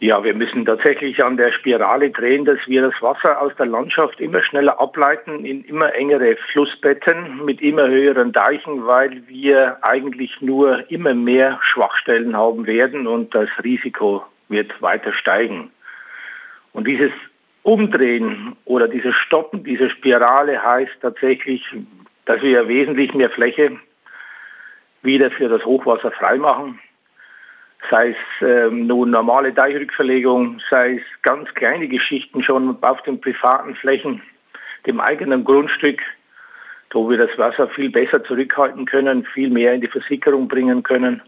Ja, wir müssen tatsächlich an der Spirale drehen, dass wir das Wasser aus der Landschaft immer schneller ableiten in immer engere Flussbetten mit immer höheren Deichen, weil wir eigentlich nur immer mehr Schwachstellen haben werden und das Risiko wird weiter steigen. Und dieses Umdrehen oder dieses Stoppen dieser Spirale heißt tatsächlich, dass wir wesentlich mehr Fläche wieder für das Hochwasser freimachen sei es ähm, nun normale Deichrückverlegung, sei es ganz kleine Geschichten schon auf den privaten Flächen, dem eigenen Grundstück, wo wir das Wasser viel besser zurückhalten können, viel mehr in die Versickerung bringen können.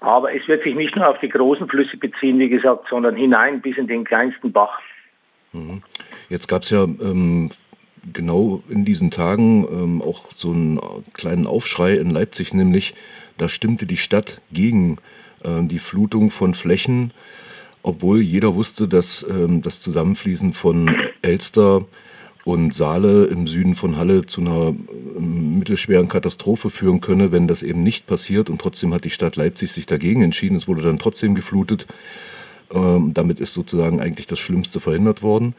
Aber es wird sich nicht nur auf die großen Flüsse beziehen, wie gesagt, sondern hinein bis in den kleinsten Bach. Mhm. Jetzt gab es ja ähm, genau in diesen Tagen ähm, auch so einen kleinen Aufschrei in Leipzig, nämlich da stimmte die Stadt gegen äh, die Flutung von Flächen, obwohl jeder wusste, dass ähm, das Zusammenfließen von Elster und Saale im Süden von Halle zu einer ähm, mittelschweren Katastrophe führen könne, wenn das eben nicht passiert. Und trotzdem hat die Stadt Leipzig sich dagegen entschieden. Es wurde dann trotzdem geflutet. Ähm, damit ist sozusagen eigentlich das Schlimmste verhindert worden.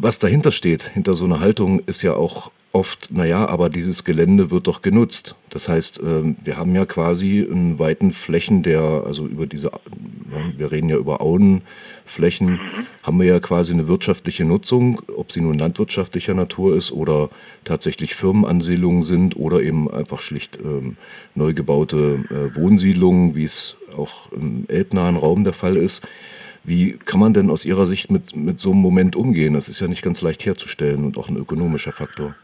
Was dahinter steht, hinter so einer Haltung, ist ja auch oft, naja, aber dieses Gelände wird doch genutzt. Das heißt, ähm, wir haben ja quasi in weiten Flächen der, also über diese, wir reden ja über Auenflächen, mhm. haben wir ja quasi eine wirtschaftliche Nutzung, ob sie nun landwirtschaftlicher Natur ist oder tatsächlich Firmenansiedlungen sind oder eben einfach schlicht ähm, neu gebaute äh, Wohnsiedlungen, wie es auch im elbnahen Raum der Fall ist. Wie kann man denn aus Ihrer Sicht mit, mit so einem Moment umgehen? Das ist ja nicht ganz leicht herzustellen und auch ein ökonomischer Faktor.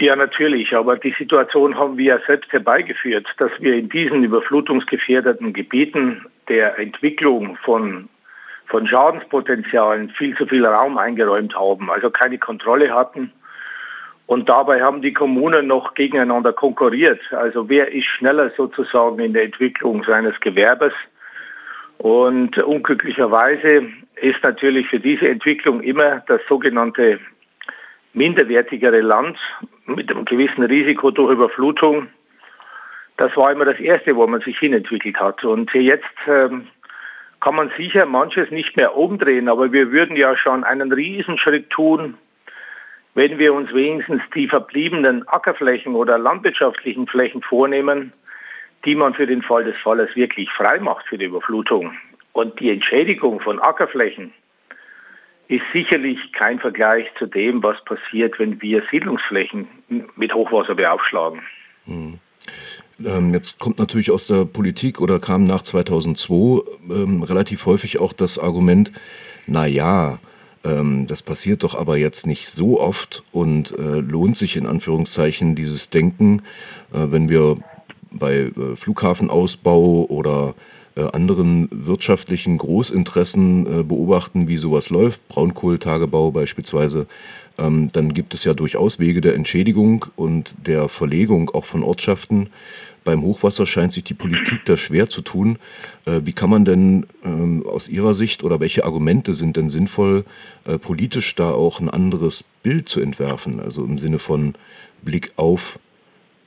Ja, natürlich, aber die Situation haben wir ja selbst herbeigeführt, dass wir in diesen überflutungsgefährdeten Gebieten der Entwicklung von, von Schadenspotenzialen viel zu viel Raum eingeräumt haben, also keine Kontrolle hatten. Und dabei haben die Kommunen noch gegeneinander konkurriert. Also wer ist schneller sozusagen in der Entwicklung seines Gewerbes? Und unglücklicherweise ist natürlich für diese Entwicklung immer das sogenannte minderwertigere Land mit einem gewissen Risiko durch Überflutung. Das war immer das Erste, wo man sich hinentwickelt hat. Und jetzt ähm, kann man sicher manches nicht mehr umdrehen, aber wir würden ja schon einen Riesenschritt tun, wenn wir uns wenigstens die verbliebenen Ackerflächen oder landwirtschaftlichen Flächen vornehmen, die man für den Fall des Falles wirklich frei macht für die Überflutung. Und die Entschädigung von Ackerflächen, ist sicherlich kein Vergleich zu dem, was passiert, wenn wir Siedlungsflächen mit Hochwasser beaufschlagen. Hm. Ähm, jetzt kommt natürlich aus der Politik oder kam nach 2002 ähm, relativ häufig auch das Argument, na ja, ähm, das passiert doch aber jetzt nicht so oft und äh, lohnt sich in Anführungszeichen dieses Denken, äh, wenn wir bei äh, Flughafenausbau oder äh, anderen wirtschaftlichen Großinteressen äh, beobachten, wie sowas läuft, Braunkohltagebau beispielsweise, ähm, dann gibt es ja durchaus Wege der Entschädigung und der Verlegung auch von Ortschaften. Beim Hochwasser scheint sich die Politik da schwer zu tun. Wie kann man denn ähm, aus Ihrer Sicht oder welche Argumente sind denn sinnvoll, politisch da auch ein anderes Bild zu entwerfen? Also im Sinne von Blick auf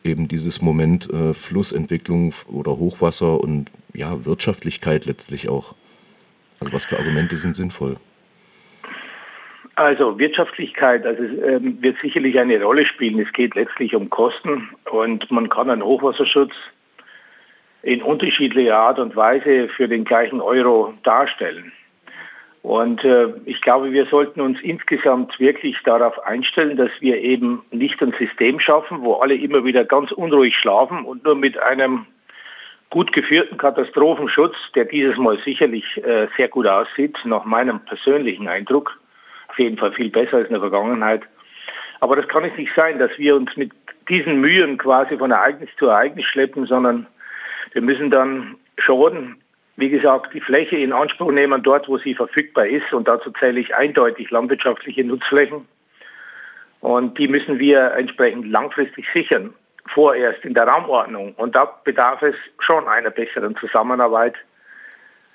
eben dieses Moment äh, Flussentwicklung oder Hochwasser und ja, Wirtschaftlichkeit letztlich auch. Also was für Argumente sind sinnvoll? Also Wirtschaftlichkeit also, ähm, wird sicherlich eine Rolle spielen. Es geht letztlich um Kosten und man kann einen Hochwasserschutz in unterschiedlicher Art und Weise für den gleichen Euro darstellen. Und äh, ich glaube, wir sollten uns insgesamt wirklich darauf einstellen, dass wir eben nicht ein System schaffen, wo alle immer wieder ganz unruhig schlafen und nur mit einem gut geführten Katastrophenschutz, der dieses Mal sicherlich äh, sehr gut aussieht, nach meinem persönlichen Eindruck, auf jeden Fall viel besser als in der Vergangenheit. Aber das kann es nicht sein, dass wir uns mit diesen Mühen quasi von Ereignis zu Ereignis schleppen, sondern wir müssen dann schon wie gesagt, die Fläche in Anspruch nehmen dort, wo sie verfügbar ist. Und dazu zähle ich eindeutig landwirtschaftliche Nutzflächen. Und die müssen wir entsprechend langfristig sichern, vorerst in der Raumordnung. Und da bedarf es schon einer besseren Zusammenarbeit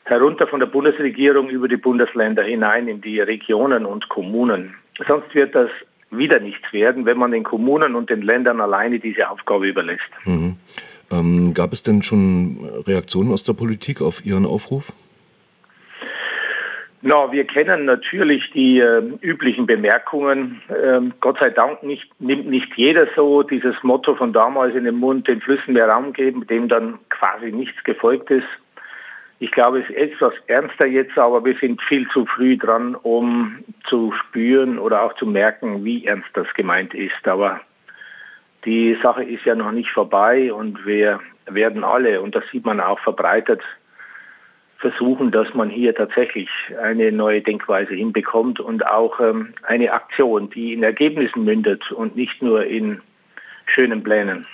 herunter von der Bundesregierung über die Bundesländer hinein in die Regionen und Kommunen. Sonst wird das wieder nichts werden, wenn man den Kommunen und den Ländern alleine diese Aufgabe überlässt. Mhm. Ähm, gab es denn schon Reaktionen aus der Politik auf Ihren Aufruf? Na, wir kennen natürlich die äh, üblichen Bemerkungen. Ähm, Gott sei Dank nicht, nimmt nicht jeder so dieses Motto von damals in den Mund, den Flüssen mehr Raum geben, dem dann quasi nichts gefolgt ist. Ich glaube, es ist etwas ernster jetzt, aber wir sind viel zu früh dran, um zu spüren oder auch zu merken, wie ernst das gemeint ist. Aber die Sache ist ja noch nicht vorbei und wir werden alle, und das sieht man auch verbreitet, versuchen, dass man hier tatsächlich eine neue Denkweise hinbekommt und auch ähm, eine Aktion, die in Ergebnissen mündet und nicht nur in schönen Plänen.